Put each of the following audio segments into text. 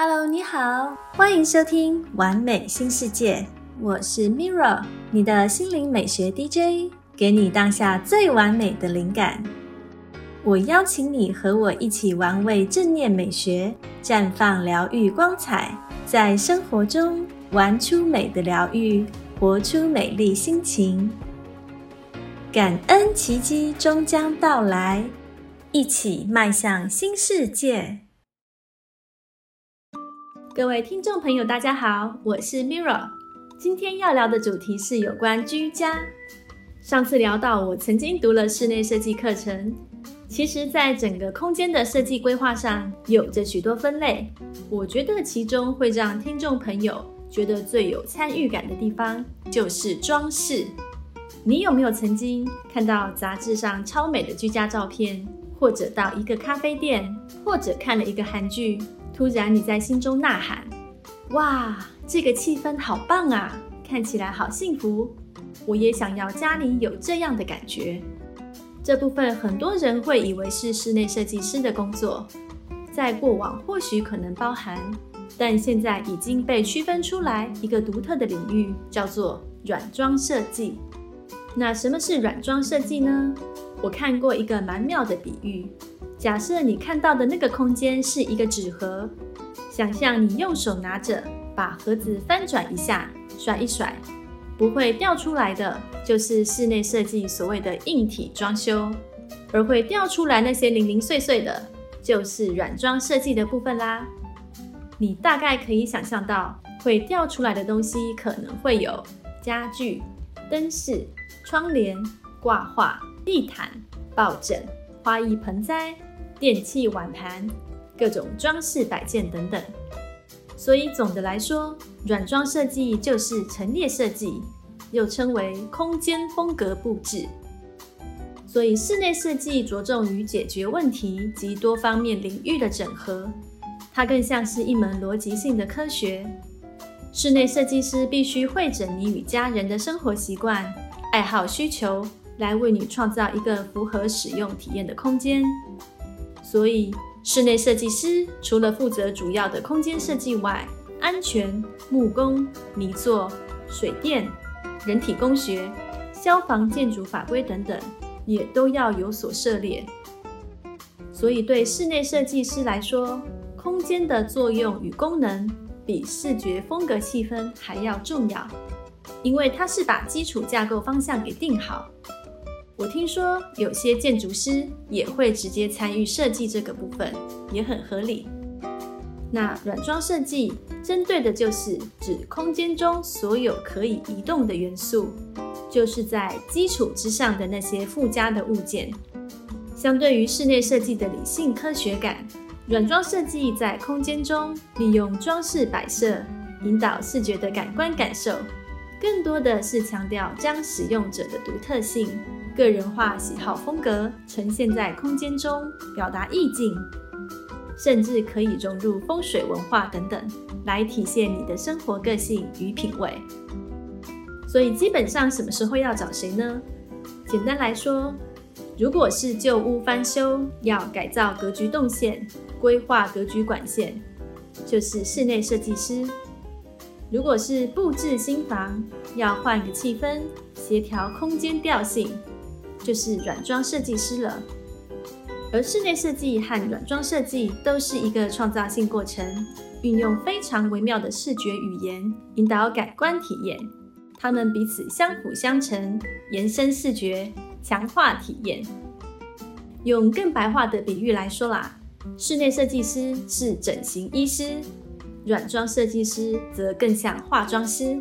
Hello，你好，欢迎收听《完美新世界》，我是 Mirra，你的心灵美学 DJ，给你当下最完美的灵感。我邀请你和我一起玩味正念美学，绽放疗愈光彩，在生活中玩出美的疗愈，活出美丽心情。感恩奇迹终将到来，一起迈向新世界。各位听众朋友，大家好，我是 Mira。今天要聊的主题是有关居家。上次聊到，我曾经读了室内设计课程。其实，在整个空间的设计规划上，有着许多分类。我觉得其中会让听众朋友觉得最有参与感的地方，就是装饰。你有没有曾经看到杂志上超美的居家照片，或者到一个咖啡店，或者看了一个韩剧？突然，你在心中呐喊：“哇，这个气氛好棒啊！看起来好幸福，我也想要家里有这样的感觉。”这部分很多人会以为是室内设计师的工作，在过往或许可能包含，但现在已经被区分出来一个独特的领域，叫做软装设计。那什么是软装设计呢？我看过一个蛮妙的比喻。假设你看到的那个空间是一个纸盒，想象你用手拿着，把盒子翻转一下，甩一甩，不会掉出来的，就是室内设计所谓的硬体装修；而会掉出来那些零零碎碎的，就是软装设计的部分啦。你大概可以想象到，会掉出来的东西可能会有家具、灯饰、窗帘、挂画、地毯、抱枕、花艺盆栽。电器碗盘、各种装饰摆件等等，所以总的来说，软装设计就是陈列设计，又称为空间风格布置。所以室内设计着重于解决问题及多方面领域的整合，它更像是一门逻辑性的科学。室内设计师必须会诊你与家人的生活习惯、爱好需求，来为你创造一个符合使用体验的空间。所以，室内设计师除了负责主要的空间设计外，安全、木工、泥作、水电、人体工学、消防、建筑法规等等，也都要有所涉猎。所以，对室内设计师来说，空间的作用与功能比视觉风格、气氛还要重要，因为它是把基础架构方向给定好。我听说有些建筑师也会直接参与设计这个部分，也很合理。那软装设计针对的就是指空间中所有可以移动的元素，就是在基础之上的那些附加的物件。相对于室内设计的理性科学感，软装设计在空间中利用装饰摆设，引导视觉的感官感受，更多的是强调将使用者的独特性。个人化喜好风格呈现在空间中，表达意境，甚至可以融入风水文化等等，来体现你的生活个性与品味。所以，基本上什么时候要找谁呢？简单来说，如果是旧屋翻修，要改造格局动线、规划格局管线，就是室内设计师；如果是布置新房，要换个气氛，协调空间调性。就是软装设计师了，而室内设计和软装设计都是一个创造性过程，运用非常微妙的视觉语言引导感官体验，它们彼此相辅相成，延伸视觉，强化体验。用更白话的比喻来说啦，室内设计师是整形医师，软装设计师则更像化妆师。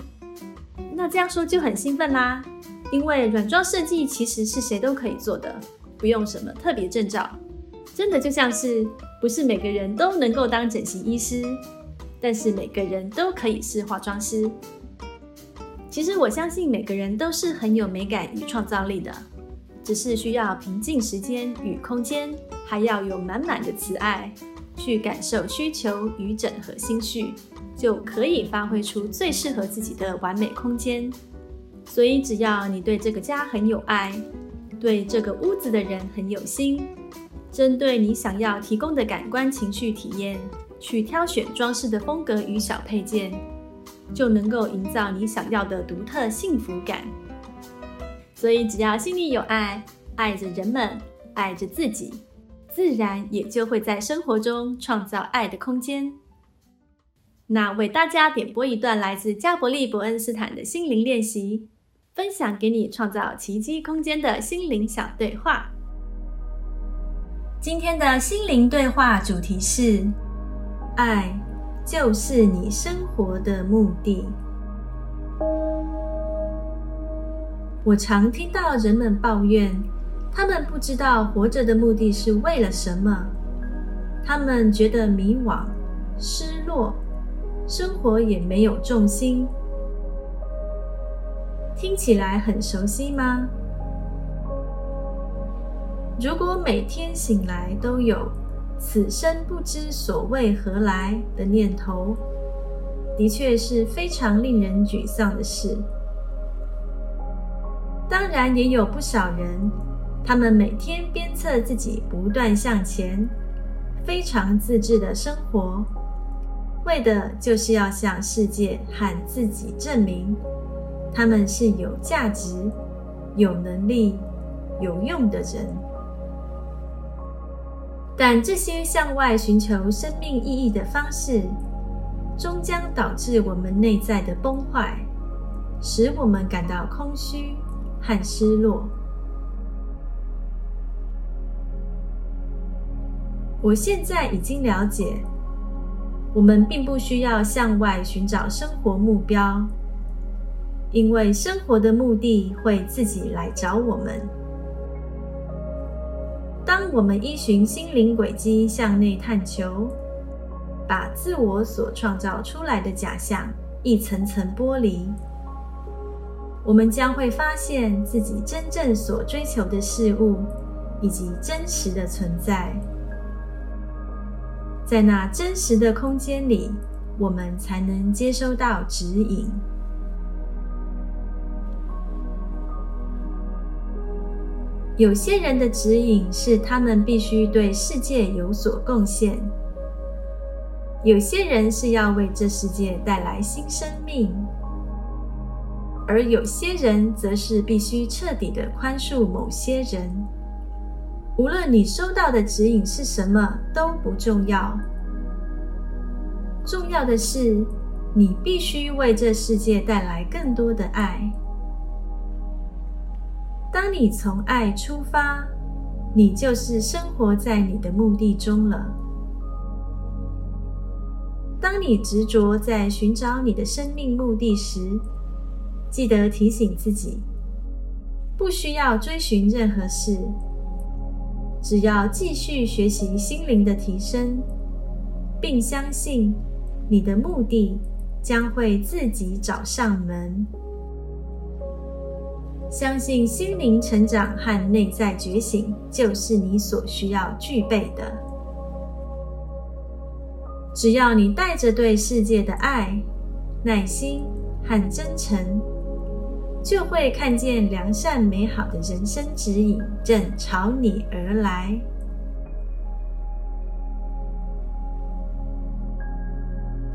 那这样说就很兴奋啦。因为软装设计其实是谁都可以做的，不用什么特别证照，真的就像是不是每个人都能够当整形医师，但是每个人都可以是化妆师。其实我相信每个人都是很有美感与创造力的，只是需要平静时间与空间，还要有满满的慈爱，去感受需求与整合心绪，就可以发挥出最适合自己的完美空间。所以，只要你对这个家很有爱，对这个屋子的人很有心，针对你想要提供的感官情绪体验，去挑选装饰的风格与小配件，就能够营造你想要的独特幸福感。所以，只要心里有爱，爱着人们，爱着自己，自然也就会在生活中创造爱的空间。那为大家点播一段来自加伯利·伯恩斯坦的心灵练习，分享给你创造奇迹空间的心灵小对话。今天的心灵对话主题是：爱就是你生活的目的。我常听到人们抱怨，他们不知道活着的目的是为了什么，他们觉得迷惘、失落，生活也没有重心。听起来很熟悉吗？如果每天醒来都有“此生不知所谓何来”的念头，的确是非常令人沮丧的事。当然，也有不少人，他们每天鞭策自己不断向前，非常自制的生活，为的就是要向世界和自己证明，他们是有价值、有能力、有用的人。但这些向外寻求生命意义的方式，终将导致我们内在的崩坏，使我们感到空虚和失落。我现在已经了解，我们并不需要向外寻找生活目标，因为生活的目的会自己来找我们。当我们依循心灵轨迹向内探求，把自我所创造出来的假象一层层剥离，我们将会发现自己真正所追求的事物以及真实的存在。在那真实的空间里，我们才能接收到指引。有些人的指引是他们必须对世界有所贡献，有些人是要为这世界带来新生命，而有些人则是必须彻底的宽恕某些人。无论你收到的指引是什么都不重要，重要的是你必须为这世界带来更多的爱。当你从爱出发，你就是生活在你的目的中了。当你执着在寻找你的生命目的时，记得提醒自己，不需要追寻任何事，只要继续学习心灵的提升，并相信你的目的将会自己找上门。相信心灵成长和内在觉醒就是你所需要具备的。只要你带着对世界的爱、耐心和真诚，就会看见良善美好的人生指引正朝你而来。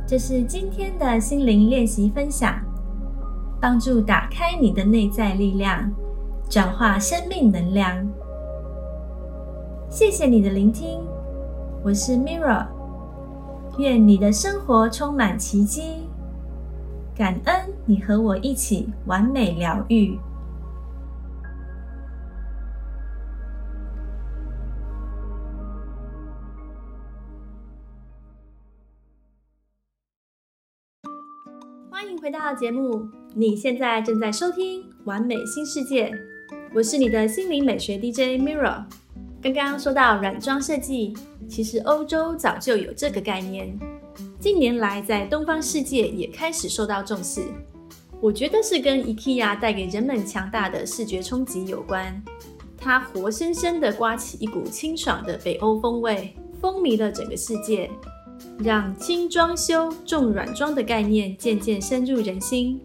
这是今天的心灵练习分享。帮助打开你的内在力量，转化生命能量。谢谢你的聆听，我是 Mirra，愿你的生活充满奇迹。感恩你和我一起完美疗愈。欢迎回到节目。你现在正在收听《完美新世界》，我是你的心灵美学 DJ Mirror。刚刚说到软装设计，其实欧洲早就有这个概念，近年来在东方世界也开始受到重视。我觉得是跟 IKEA 带给人们强大的视觉冲击有关，它活生生的刮起一股清爽的北欧风味，风靡了整个世界，让轻装修重软装的概念渐渐深入人心。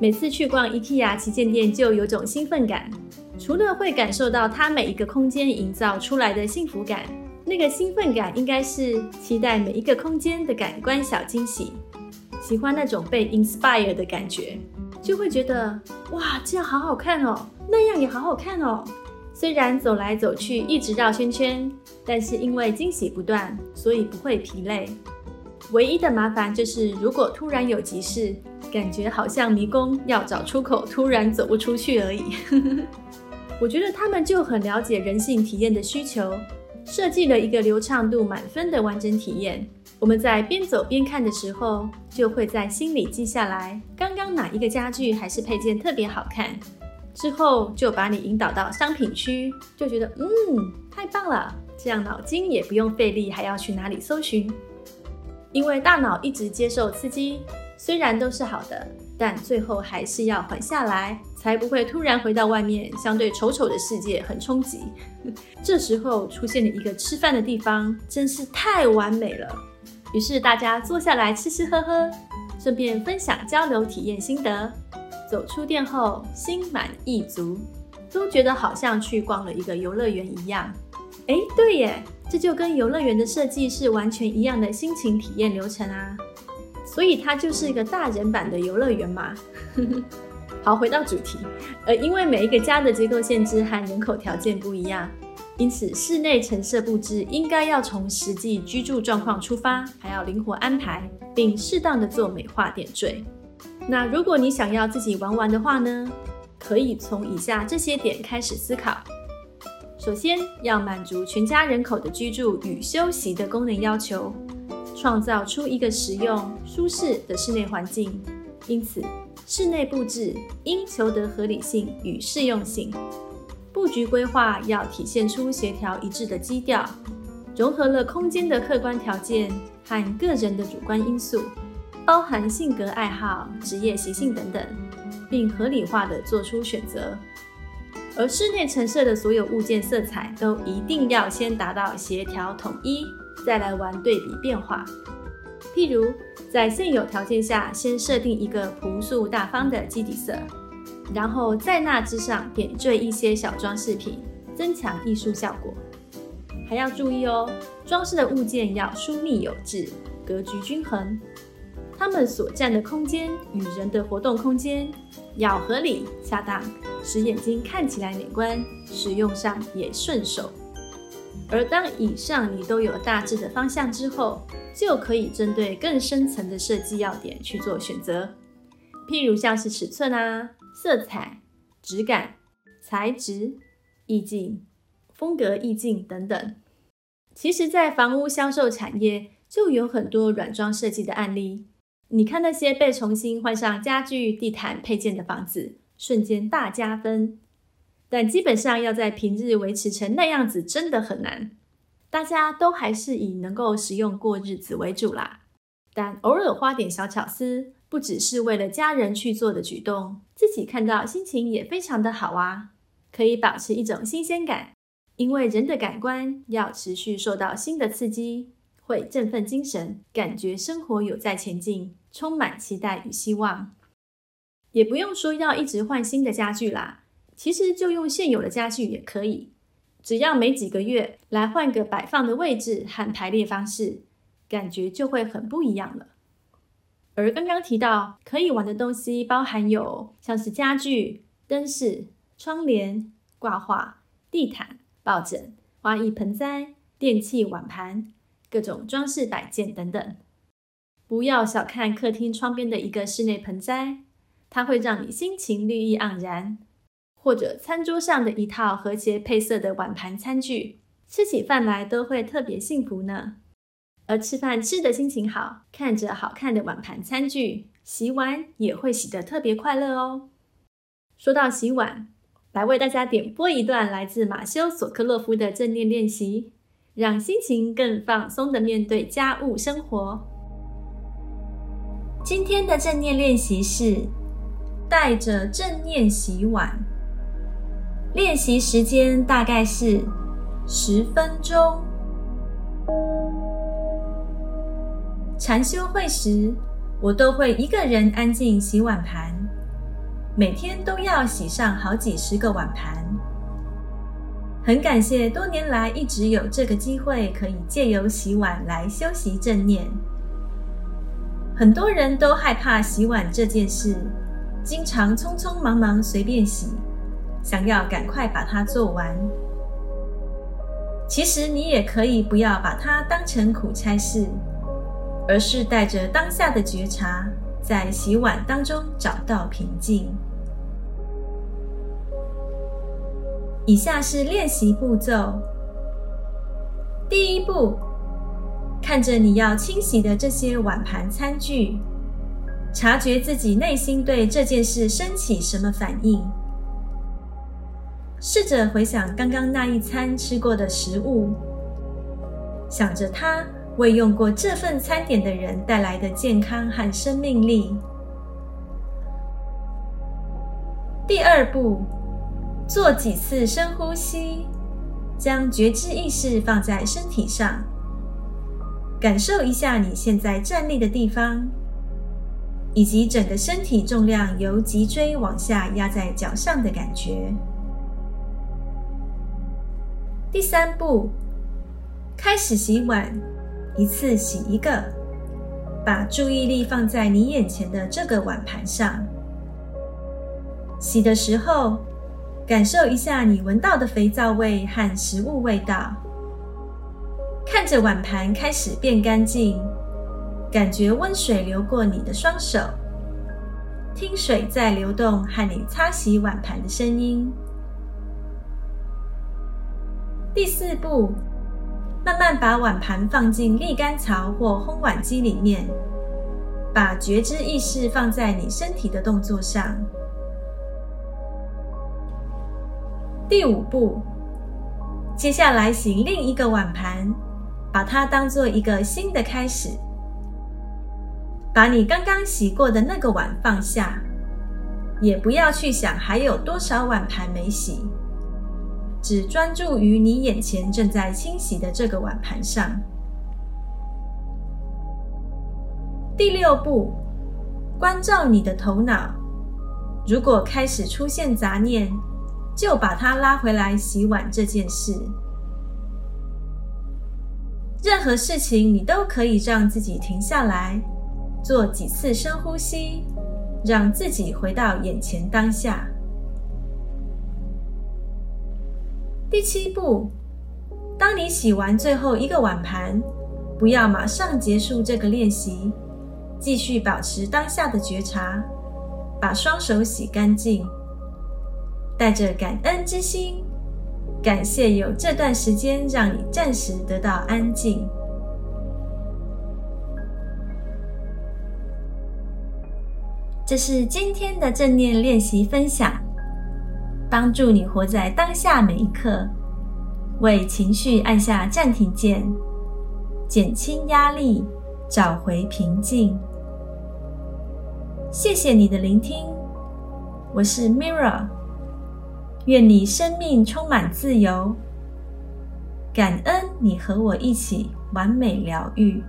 每次去逛 IKEA 旗舰店，就有种兴奋感。除了会感受到它每一个空间营造出来的幸福感，那个兴奋感应该是期待每一个空间的感官小惊喜，喜欢那种被 inspire 的感觉，就会觉得哇，这样好好看哦，那样也好好看哦。虽然走来走去一直绕圈圈，但是因为惊喜不断，所以不会疲累。唯一的麻烦就是，如果突然有急事，感觉好像迷宫要找出口，突然走不出去而已。我觉得他们就很了解人性体验的需求，设计了一个流畅度满分的完整体验。我们在边走边看的时候，就会在心里记下来，刚刚哪一个家具还是配件特别好看。之后就把你引导到商品区，就觉得嗯太棒了，这样脑筋也不用费力，还要去哪里搜寻？因为大脑一直接受刺激，虽然都是好的，但最后还是要缓下来，才不会突然回到外面相对丑丑的世界很冲击。这时候出现了一个吃饭的地方，真是太完美了。于是大家坐下来吃吃喝喝，顺便分享交流体验心得。走出店后，心满意足，都觉得好像去逛了一个游乐园一样。哎，对耶，这就跟游乐园的设计是完全一样的心情体验流程啊。所以它就是一个大人版的游乐园嘛。好，回到主题，呃，因为每一个家的结构限制和人口条件不一样，因此室内陈设布置应该要从实际居住状况出发，还要灵活安排，并适当的做美化点缀。那如果你想要自己玩玩的话呢？可以从以下这些点开始思考。首先要满足全家人口的居住与休息的功能要求，创造出一个实用、舒适的室内环境。因此，室内布置应求得合理性与适用性。布局规划要体现出协调一致的基调，融合了空间的客观条件和个人的主观因素。包含性格爱好、职业习性等等，并合理化的做出选择。而室内陈设的所有物件色彩都一定要先达到协调统一，再来玩对比变化。譬如在现有条件下，先设定一个朴素大方的基底色，然后在那之上点缀一些小装饰品，增强艺术效果。还要注意哦，装饰的物件要疏密有致，格局均衡。它们所占的空间与人的活动空间要合理恰当，使眼睛看起来美观，使用上也顺手。而当以上你都有大致的方向之后，就可以针对更深层的设计要点去做选择，譬如像是尺寸啊、色彩、质感、材质、意境、风格、意境等等。其实，在房屋销售产业就有很多软装设计的案例。你看那些被重新换上家具、地毯配件的房子，瞬间大加分。但基本上要在平日维持成那样子，真的很难。大家都还是以能够使用过日子为主啦。但偶尔花点小巧思，不只是为了家人去做的举动，自己看到心情也非常的好啊。可以保持一种新鲜感，因为人的感官要持续受到新的刺激。会振奋精神，感觉生活有在前进，充满期待与希望。也不用说要一直换新的家具啦，其实就用现有的家具也可以，只要每几个月来换个摆放的位置和排列方式，感觉就会很不一样了。而刚刚提到可以玩的东西，包含有像是家具、灯饰、窗帘、挂画、地毯、抱枕、花艺盆栽、电器碗盘。各种装饰摆件等等，不要小看客厅窗边的一个室内盆栽，它会让你心情绿意盎然；或者餐桌上的一套和谐配色的碗盘餐具，吃起饭来都会特别幸福呢。而吃饭吃的心情好，看着好看的碗盘餐具，洗碗也会洗得特别快乐哦。说到洗碗，来为大家点播一段来自马修·索克洛夫的正念练习。让心情更放松的面对家务生活。今天的正念练习是带着正念洗碗，练习时间大概是十分钟。禅修会时，我都会一个人安静洗碗盘，每天都要洗上好几十个碗盘。很感谢多年来一直有这个机会可以借由洗碗来修习正念。很多人都害怕洗碗这件事，经常匆匆忙忙随便洗，想要赶快把它做完。其实你也可以不要把它当成苦差事，而是带着当下的觉察，在洗碗当中找到平静。以下是练习步骤：第一步，看着你要清洗的这些碗盘餐具，察觉自己内心对这件事升起什么反应。试着回想刚刚那一餐吃过的食物，想着它为用过这份餐点的人带来的健康和生命力。第二步，做几次深呼吸，将觉知意识放在身体上，感受一下你现在站立的地方，以及整个身体重量由脊椎往下压在脚上的感觉。第三步，开始洗碗，一次洗一个，把注意力放在你眼前的这个碗盘上。洗的时候，感受一下你闻到的肥皂味和食物味道，看着碗盘开始变干净，感觉温水流过你的双手，听水在流动和你擦洗碗盘的声音。第四步，慢慢把碗盘放进沥干槽或烘碗机里面，把觉知意识放在你身体的动作上。第五步，接下来洗另一个碗盘，把它当做一个新的开始。把你刚刚洗过的那个碗放下，也不要去想还有多少碗盘没洗。只专注于你眼前正在清洗的这个碗盘上。第六步，关照你的头脑。如果开始出现杂念，就把它拉回来洗碗这件事。任何事情你都可以让自己停下来，做几次深呼吸，让自己回到眼前当下。第七步，当你洗完最后一个碗盘，不要马上结束这个练习，继续保持当下的觉察，把双手洗干净，带着感恩之心，感谢有这段时间让你暂时得到安静。这是今天的正念练习分享。帮助你活在当下每一刻，为情绪按下暂停键，减轻压力，找回平静。谢谢你的聆听，我是 Mira，愿你生命充满自由，感恩你和我一起完美疗愈。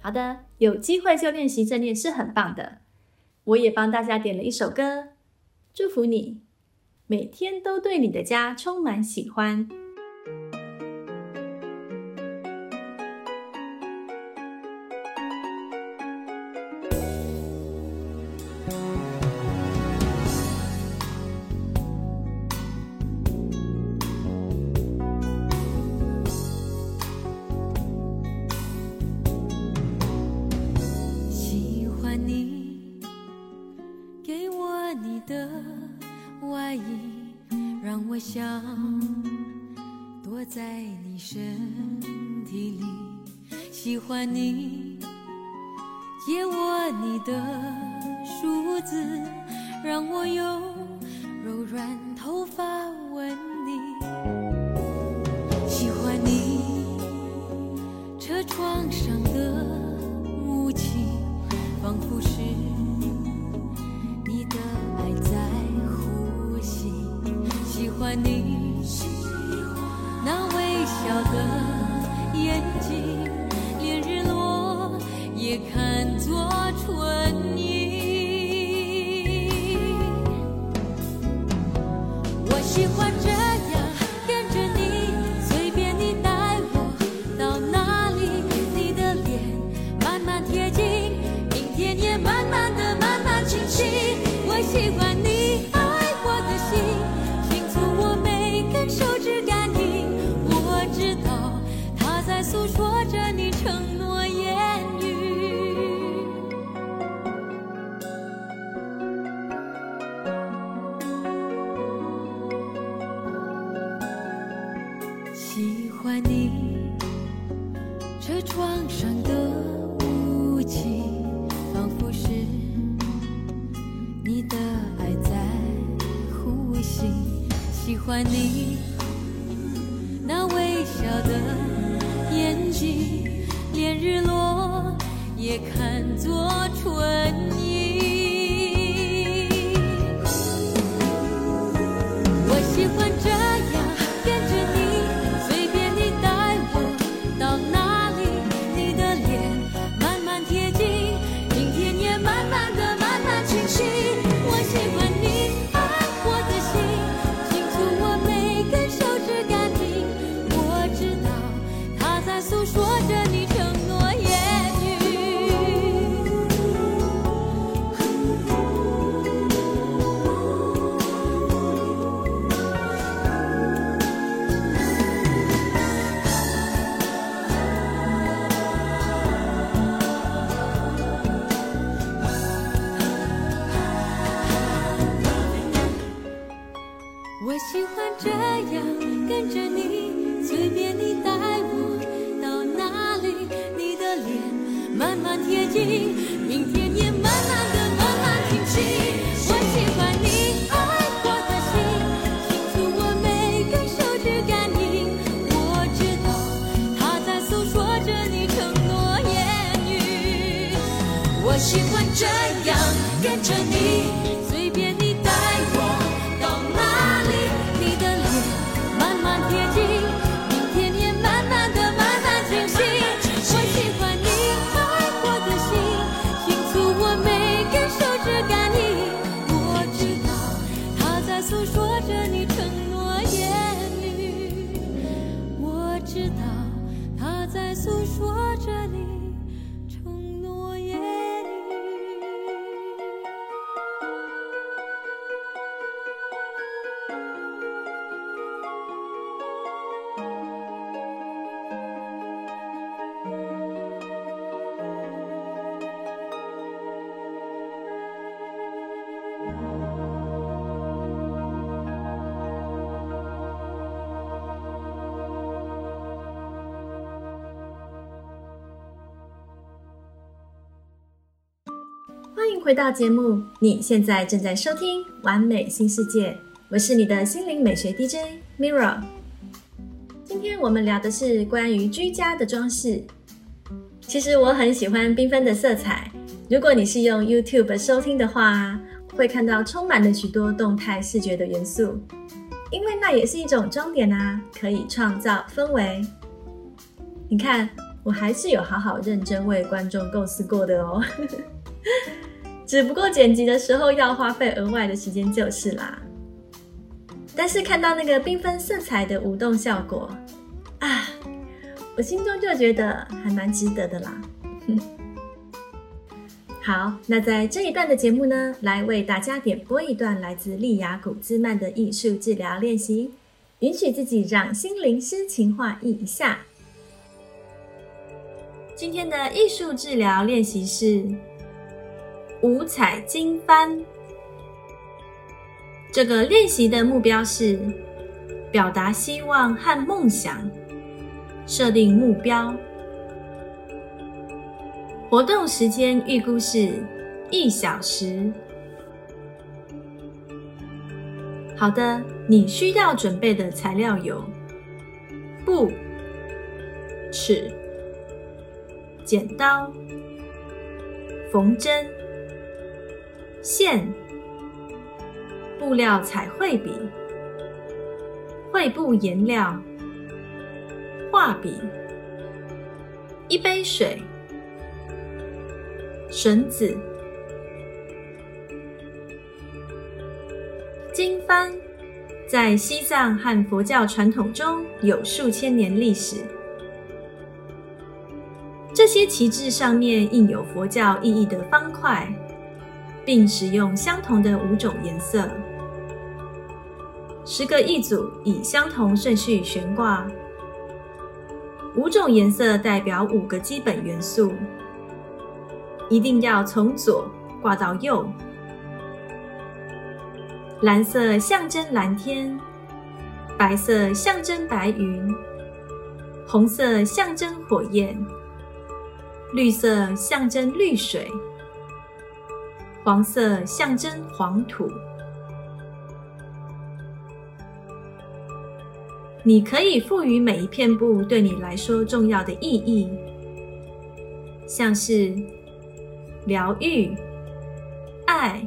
好的，有机会就练习正念是很棒的。我也帮大家点了一首歌，祝福你每天都对你的家充满喜欢。慢慢贴近，回到节目，你现在正在收听《完美新世界》，我是你的心灵美学 DJ Mirror。今天我们聊的是关于居家的装饰。其实我很喜欢缤纷的色彩，如果你是用 YouTube 收听的话，会看到充满了许多动态视觉的元素，因为那也是一种装点啊，可以创造氛围。你看，我还是有好好认真为观众构思过的哦。只不过剪辑的时候要花费额外的时间就是啦。但是看到那个缤纷色彩的舞动效果啊，我心中就觉得还蛮值得的啦。好，那在这一段的节目呢，来为大家点播一段来自利雅古兹曼的艺术治疗练习，允许自己让心灵诗情画意一下。今天的艺术治疗练习是五彩经幡。这个练习的目标是表达希望和梦想，设定目标。活动时间预估是一小时。好的，你需要准备的材料有布、尺、剪刀、缝针、线、布料彩绘笔、绘布颜料、画笔、一杯水、绳子。经幡。在西藏和佛教传统中有数千年历史。这些旗帜上面印有佛教意义的方块，并使用相同的五种颜色。十个一组以相同顺序悬挂，五种颜色代表五个基本元素，一定要从左挂到右。蓝色象征蓝天，白色象征白云，红色象征火焰，绿色象征绿水，黄色象征黄土。你可以赋予每一片布对你来说重要的意义，像是疗愈、爱、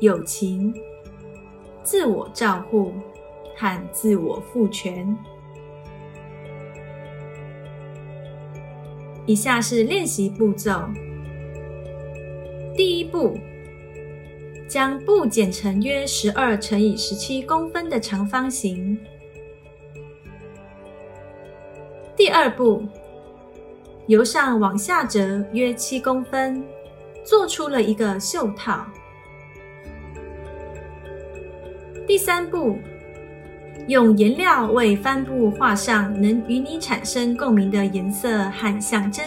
友情、自我照护和自我赋权。以下是练习步骤：第一步，将布剪成约十二乘以十七公分的长方形。第二步，由上往下折约七公分，做出了一个袖套。第三步，用颜料为帆布画上能与你产生共鸣的颜色和象征，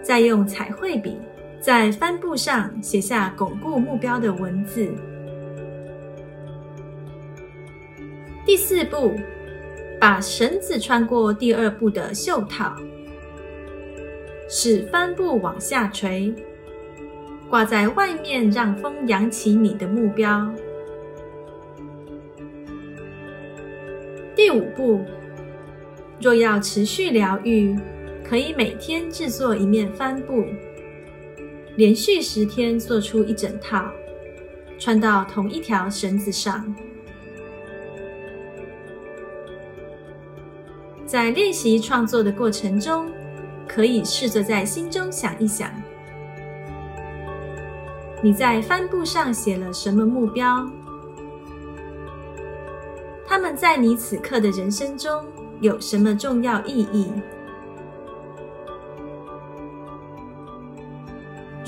再用彩绘笔在帆布上写下巩固目标的文字。第四步。把绳子穿过第二步的袖套，使帆布往下垂，挂在外面，让风扬起你的目标。第五步，若要持续疗愈，可以每天制作一面帆布，连续十天做出一整套，穿到同一条绳子上。在练习创作的过程中，可以试着在心中想一想：你在帆布上写了什么目标？他们在你此刻的人生中有什么重要意义？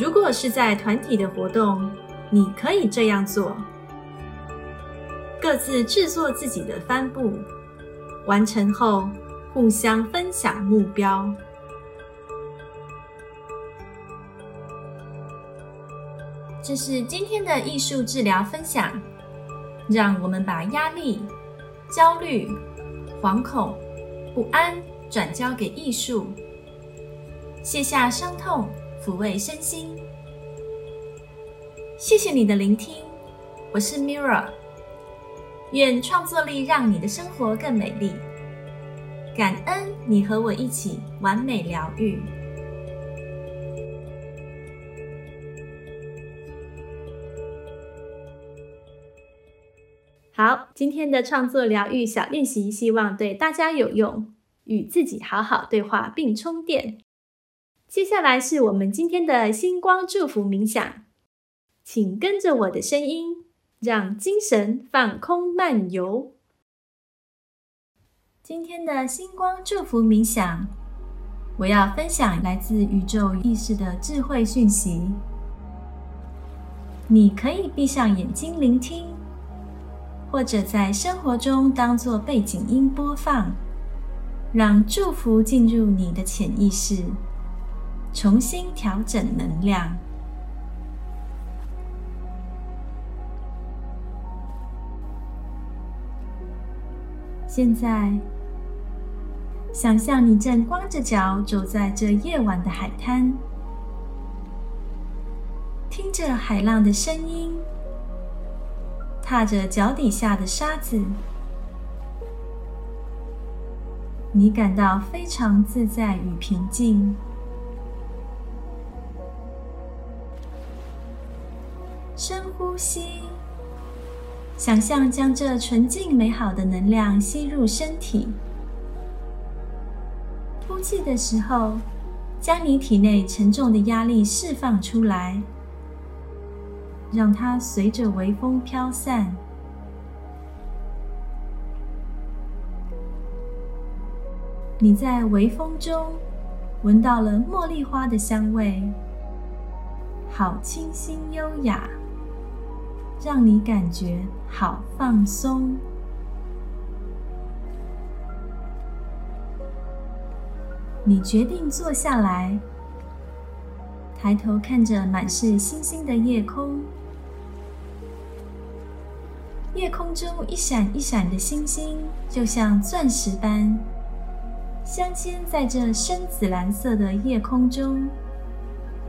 如果是在团体的活动，你可以这样做：各自制作自己的帆布，完成后。互相分享目标。这是今天的艺术治疗分享。让我们把压力、焦虑、惶恐、不安转交给艺术，卸下伤痛，抚慰身心。谢谢你的聆听，我是 Mira。愿创作力让你的生活更美丽。感恩你和我一起完美疗愈。好，今天的创作疗愈小练习，希望对大家有用。与自己好好对话并充电。接下来是我们今天的星光祝福冥想，请跟着我的声音，让精神放空漫游。今天的星光祝福冥想，我要分享来自宇宙意识的智慧讯息。你可以闭上眼睛聆听，或者在生活中当做背景音播放，让祝福进入你的潜意识，重新调整能量。现在。想象你正光着脚走在这夜晚的海滩，听着海浪的声音，踏着脚底下的沙子，你感到非常自在与平静。深呼吸，想象将这纯净美好的能量吸入身体。呼气的时候，将你体内沉重的压力释放出来，让它随着微风飘散。你在微风中闻到了茉莉花的香味，好清新优雅，让你感觉好放松。你决定坐下来，抬头看着满是星星的夜空。夜空中一闪一闪的星星，就像钻石般镶嵌在这深紫蓝色的夜空中，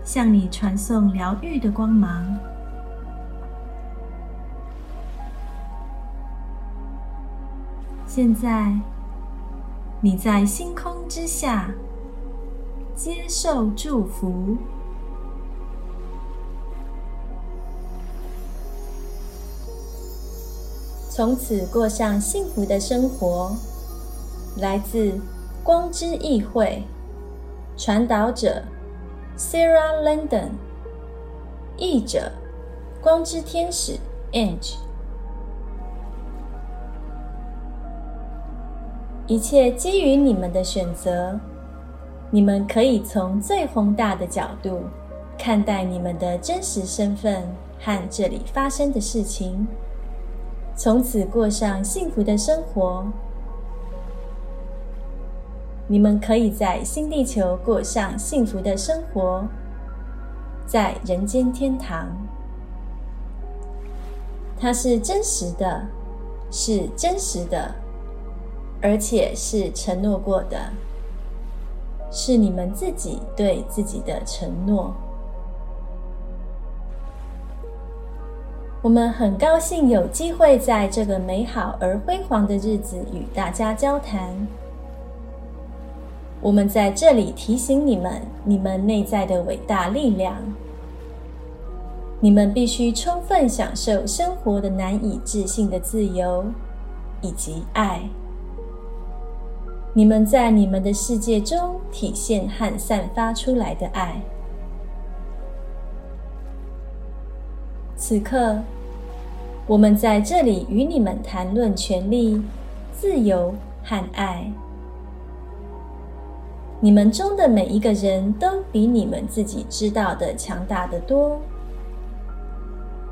向你传送疗愈的光芒。现在，你在星空之下接受祝福。从此过上幸福的生活。来自光之议会，传导者 Sarah London，译者光之天使 Ange。一切基于你们的选择，你们可以从最宏大的角度看待你们的真实身份和这里发生的事情。从此过上幸福的生活。你们可以在新地球过上幸福的生活，在人间天堂。它是真实的，是真实的，而且是承诺过的，是你们自己对自己的承诺。我们很高兴有机会在这个美好而辉煌的日子与大家交谈。我们在这里提醒你们，你们内在的伟大力量。你们必须充分享受生活的难以置信的自由以及爱。你们在你们的世界中体现和散发出来的爱。此刻，我们在这里与你们谈论权利、自由和爱。你们中的每一个人都比你们自己知道的强大的多。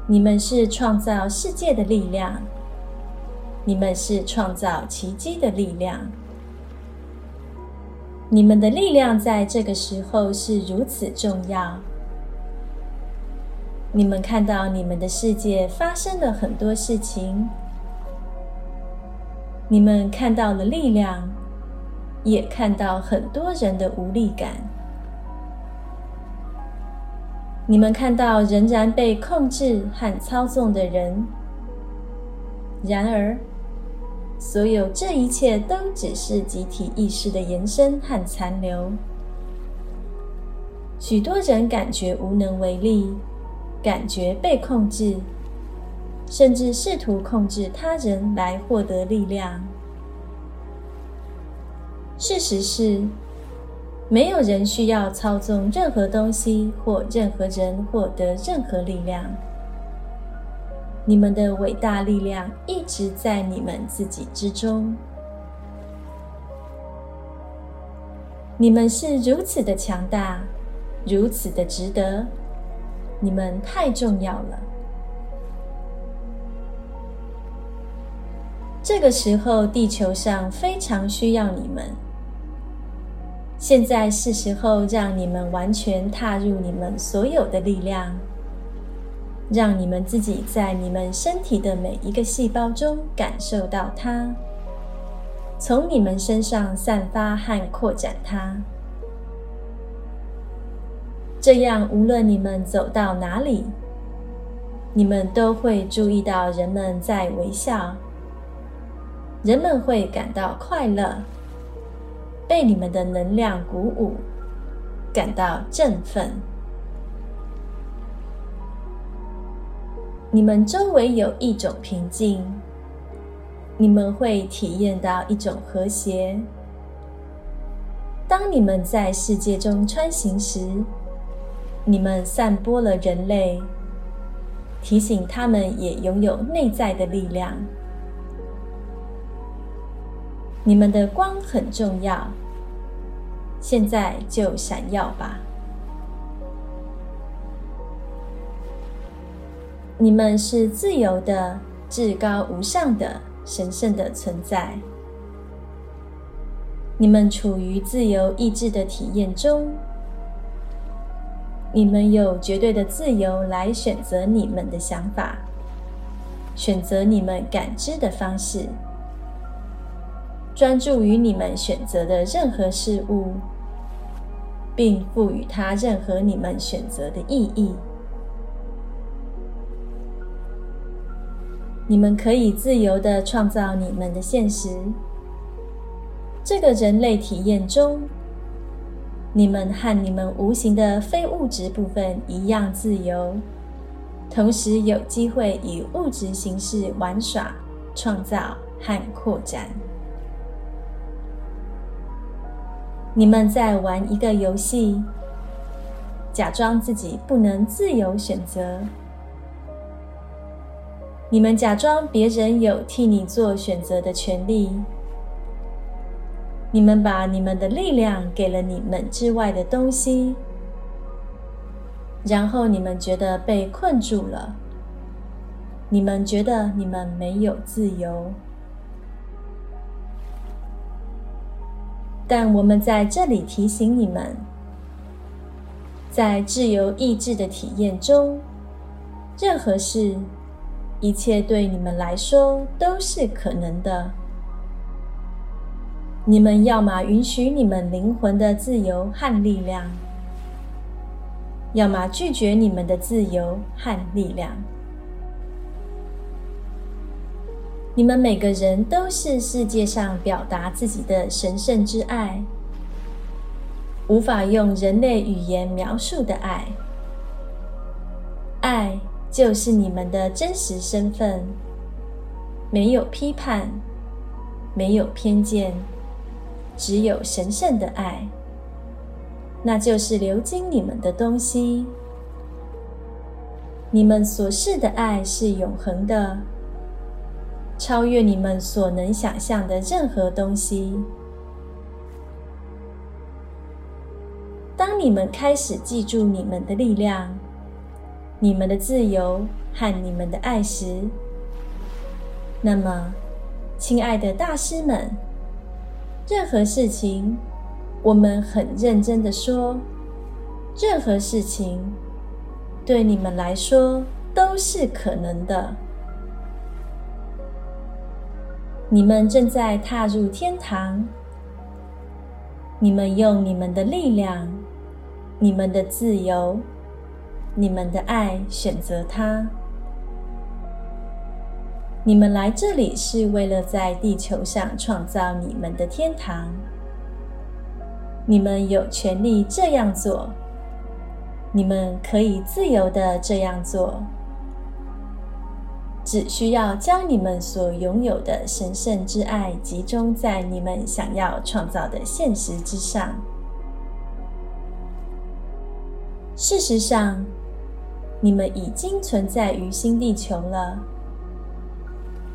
你们是创造世界的力量，你们是创造奇迹的力量。你们的力量在这个时候是如此重要。你们看到你们的世界发生了很多事情，你们看到了力量，也看到很多人的无力感。你们看到仍然被控制和操纵的人，然而，所有这一切都只是集体意识的延伸和残留。许多人感觉无能为力。感觉被控制，甚至试图控制他人来获得力量。事实是，没有人需要操纵任何东西或任何人获得任何力量。你们的伟大力量一直在你们自己之中。你们是如此的强大，如此的值得。你们太重要了。这个时候，地球上非常需要你们。现在是时候让你们完全踏入你们所有的力量，让你们自己在你们身体的每一个细胞中感受到它，从你们身上散发和扩展它。这样，无论你们走到哪里，你们都会注意到人们在微笑，人们会感到快乐，被你们的能量鼓舞，感到振奋。你们周围有一种平静，你们会体验到一种和谐。当你们在世界中穿行时，你们散播了人类，提醒他们也拥有内在的力量。你们的光很重要，现在就闪耀吧！你们是自由的、至高无上的、神圣的存在。你们处于自由意志的体验中。你们有绝对的自由来选择你们的想法，选择你们感知的方式，专注于你们选择的任何事物，并赋予它任何你们选择的意义。你们可以自由的创造你们的现实。这个人类体验中，你们和你们无形的非物质部分一样自由，同时有机会以物质形式玩耍、创造和扩展。你们在玩一个游戏，假装自己不能自由选择。你们假装别人有替你做选择的权利。你们把你们的力量给了你们之外的东西，然后你们觉得被困住了。你们觉得你们没有自由。但我们在这里提醒你们，在自由意志的体验中，任何事。一切对你们来说都是可能的。你们要么允许你们灵魂的自由和力量，要么拒绝你们的自由和力量。你们每个人都是世界上表达自己的神圣之爱，无法用人类语言描述的爱，就是你们的真实身份，没有批判，没有偏见，只有神圣的爱。那就是流经你们的东西。你们所示的爱是永恒的，超越你们所能想象的任何东西。当你们开始记住你们的力量。你们的自由和你们的爱时，那么，亲爱的大师们，任何事情，我们很认真的说，任何事情对你们来说都是可能的。你们正在踏入天堂。你们用你们的力量，你们的自由。你们的爱选择他。你们来这里是为了在地球上创造你们的天堂。你们有权利这样做。你们可以自由的这样做。只需要将你们所拥有的神圣之爱集中在你们想要创造的现实之上。事实上。你们已经存在于新地球了。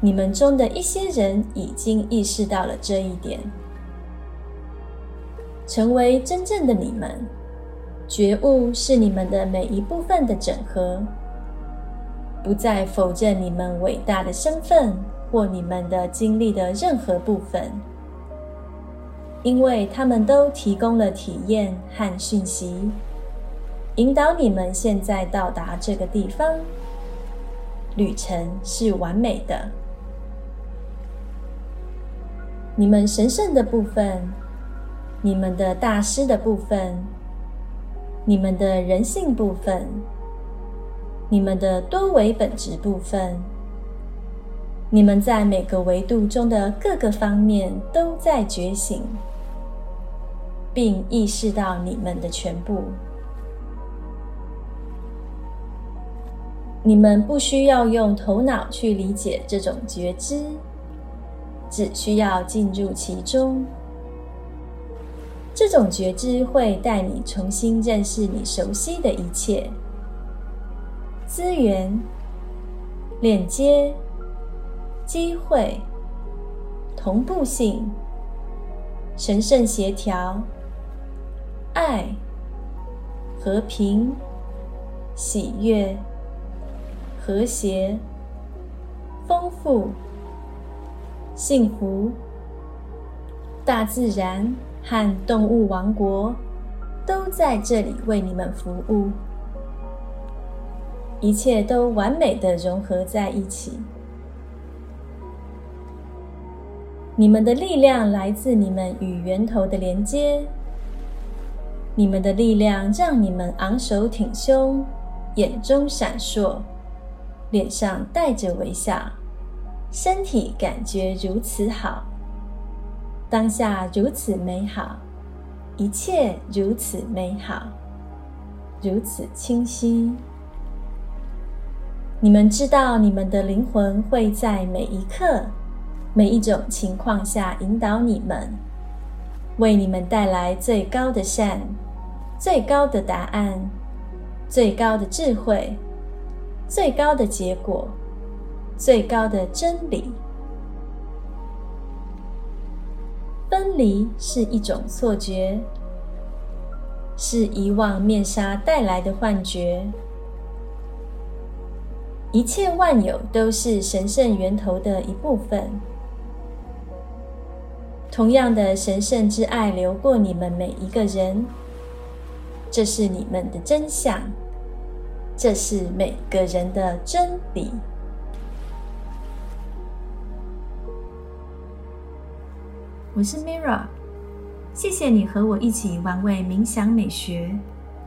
你们中的一些人已经意识到了这一点。成为真正的你们，觉悟是你们的每一部分的整合，不再否认你们伟大的身份或你们的经历的任何部分，因为他们都提供了体验和讯息。引导你们现在到达这个地方，旅程是完美的。你们神圣的部分，你们的大师的部分，你们的人性部分，你们的多维本质部分，你们在每个维度中的各个方面都在觉醒，并意识到你们的全部。你们不需要用头脑去理解这种觉知，只需要进入其中。这种觉知会带你重新认识你熟悉的一切：资源、链接、机会、同步性、神圣协调、爱、和平、喜悦。和谐、丰富、幸福，大自然和动物王国都在这里为你们服务，一切都完美的融合在一起。你们的力量来自你们与源头的连接。你们的力量让你们昂首挺胸，眼中闪烁，脸上带着微笑，身体感觉如此好，当下如此美好，一切如此美好，如此清晰。你们知道，你们的灵魂会在每一刻、每一种情况下引导你们，为你们带来最高的善。最高的答案，最高的智慧，最高的结果，最高的真理。分离是一种错觉，是遗忘面纱带来的幻觉。一切万有都是神圣源头的一部分，同样的神圣之爱流过你们每一个人。这是你们的真相，这是每个人的真理。我是 Mirra，谢谢你和我一起玩味冥想美学，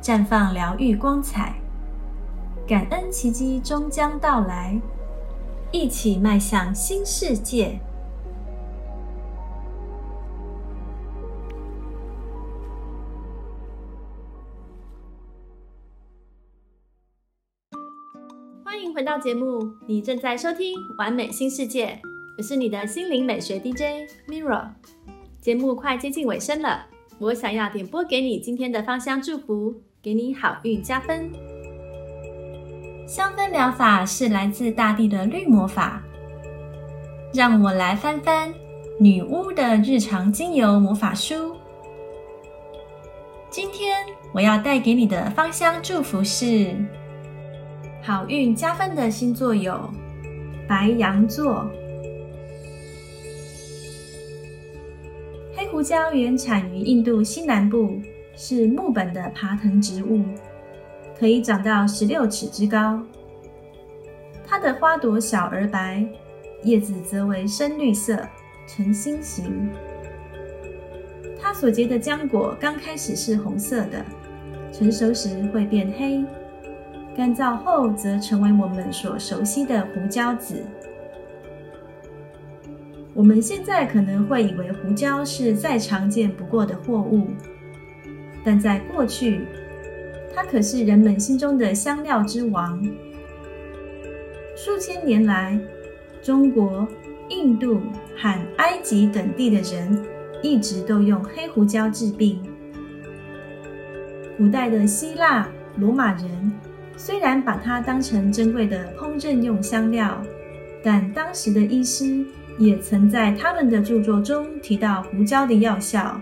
绽放疗愈光彩，感恩奇迹终将到来，一起迈向新世界。欢迎回到节目，你正在收听《完美新世界》，我是你的心灵美学 DJ Mirra。节目快接近尾声了，我想要点播给你今天的芳香祝福，给你好运加分。香氛疗法是来自大地的绿魔法，让我来翻翻女巫的日常精油魔法书。今天我要带给你的芳香祝福是。好运加分的星座有白羊座。黑胡椒原产于印度西南部，是木本的爬藤植物，可以长到十六尺之高。它的花朵小而白，叶子则为深绿色，呈心形。它所结的浆果刚开始是红色的，成熟时会变黑。干燥后则成为我们所熟悉的胡椒籽。我们现在可能会以为胡椒是再常见不过的货物，但在过去，它可是人们心中的香料之王。数千年来，中国、印度和埃及等地的人一直都用黑胡椒治病。古代的希腊、罗马人。虽然把它当成珍贵的烹饪用香料，但当时的医师也曾在他们的著作中提到胡椒的药效。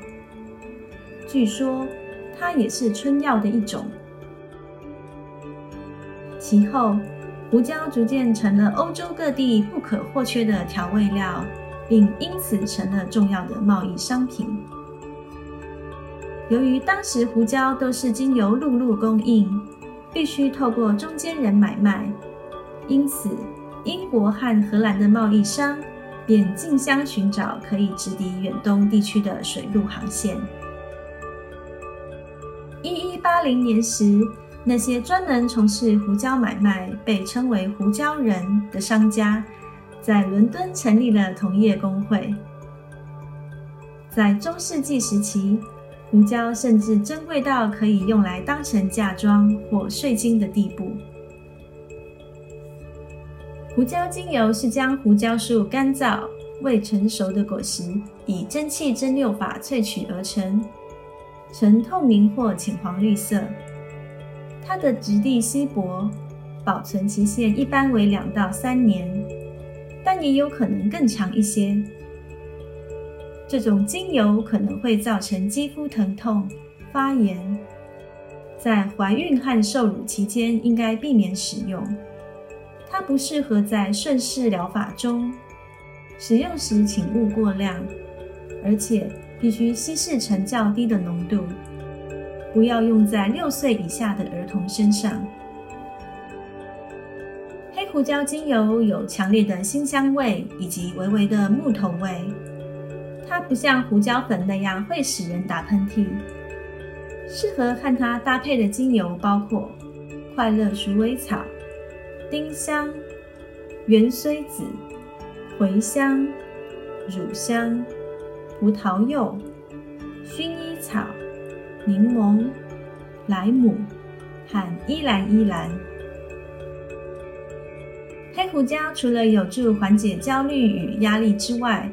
据说它也是春药的一种。其后，胡椒逐渐成了欧洲各地不可或缺的调味料，并因此成了重要的贸易商品。由于当时胡椒都是经由陆路供应。必须透过中间人买卖，因此英国和荷兰的贸易商便竞相寻找可以直抵远东地区的水路航线。一一八零年时，那些专门从事胡椒买卖、被称为“胡椒人”的商家，在伦敦成立了同业工会。在中世纪时期。胡椒甚至珍贵到可以用来当成嫁妆或税金的地步。胡椒精油是将胡椒树干燥未成熟的果实以蒸汽蒸馏法萃取而成，呈透明或浅黄绿色。它的质地稀薄，保存期限一般为两到三年，但也有可能更长一些。这种精油可能会造成肌肤疼痛、发炎，在怀孕和受乳期间应该避免使用。它不适合在顺势疗法中使用时，请勿过量，而且必须稀释成较低的浓度，不要用在六岁以下的儿童身上。黑胡椒精油有强烈的辛香味以及微微的木头味。它不像胡椒粉那样会使人打喷嚏。适合和它搭配的精油包括快乐鼠尾草、丁香、芫荽子、茴香、乳香、葡萄柚、薰衣草、柠檬、莱姆和依兰依兰。黑胡椒除了有助缓解焦虑与压力之外，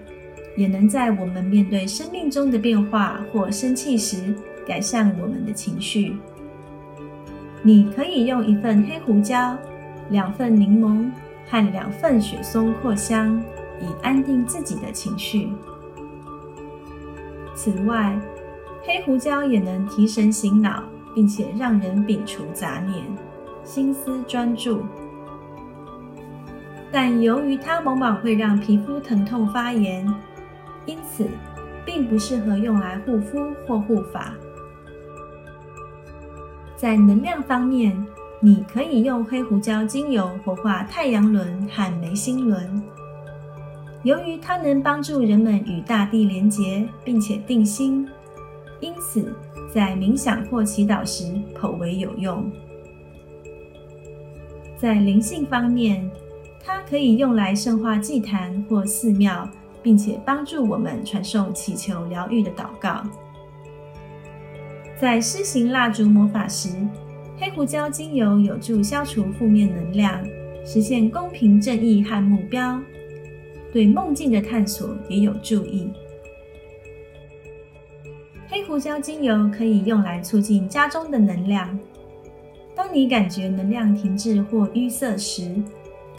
也能在我们面对生命中的变化或生气时。改善我们的情绪。你可以用一份黑胡椒、两份柠檬和两份雪松扩香，以安定自己的情绪。此外，黑胡椒也能提神醒脑，并且让人摒除杂念，心思专注。但由于它往往会让皮肤疼痛发炎，因此并不适合用来护肤或护发。在能量方面，你可以用黑胡椒精油活化太阳轮和眉心轮。由于它能帮助人们与大地连结，并且定心，因此在冥想或祈祷时颇为有用。在灵性方面，它可以用来圣化祭坛或寺庙，并且帮助我们传送祈求疗愈的祷告。在施行蜡烛魔法时，黑胡椒精油有助消除负面能量，实现公平正义和目标。对梦境的探索也有助益。黑胡椒精油可以用来促进家中的能量。当你感觉能量停滞或淤塞时，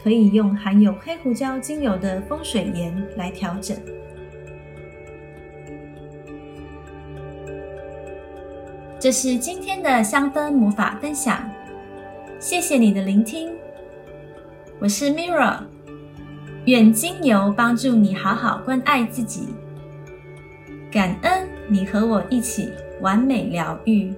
可以用含有黑胡椒精油的风水盐来调整。这是今天的香氛魔法分享，谢谢你的聆听。我是 Mirra，愿精油帮助你好好关爱自己，感恩你和我一起完美疗愈。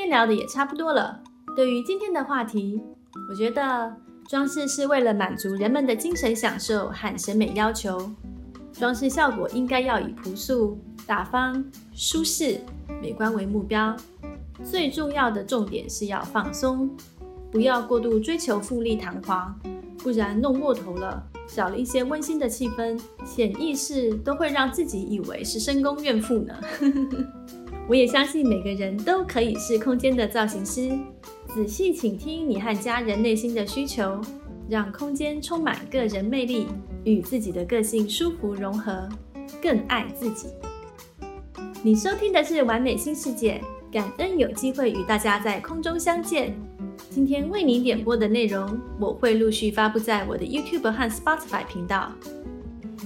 今天聊的也差不多了，对于今天的话题，我觉得。装饰是为了满足人们的精神享受和审美要求，装饰效果应该要以朴素、大方、舒适、美观为目标。最重要的重点是要放松，不要过度追求富丽堂皇，不然弄过头了，少了一些温馨的气氛，潜意识都会让自己以为是深宫怨妇呢。我也相信每个人都可以是空间的造型师。仔细倾听你和家人内心的需求，让空间充满个人魅力，与自己的个性舒服融合，更爱自己。你收听的是完美新世界，感恩有机会与大家在空中相见。今天为你点播的内容，我会陆续发布在我的 YouTube 和 Spotify 频道，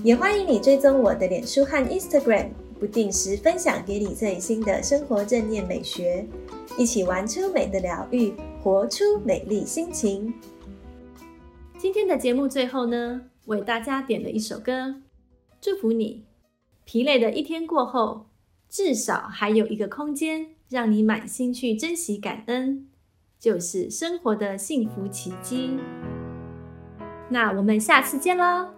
也欢迎你追踪我的脸书和 Instagram，不定时分享给你最新的生活正念美学。一起玩出美的疗愈，活出美丽心情。今天的节目最后呢，为大家点了一首歌，祝福你。疲累的一天过后，至少还有一个空间，让你满心去珍惜、感恩，就是生活的幸福奇迹。那我们下次见喽！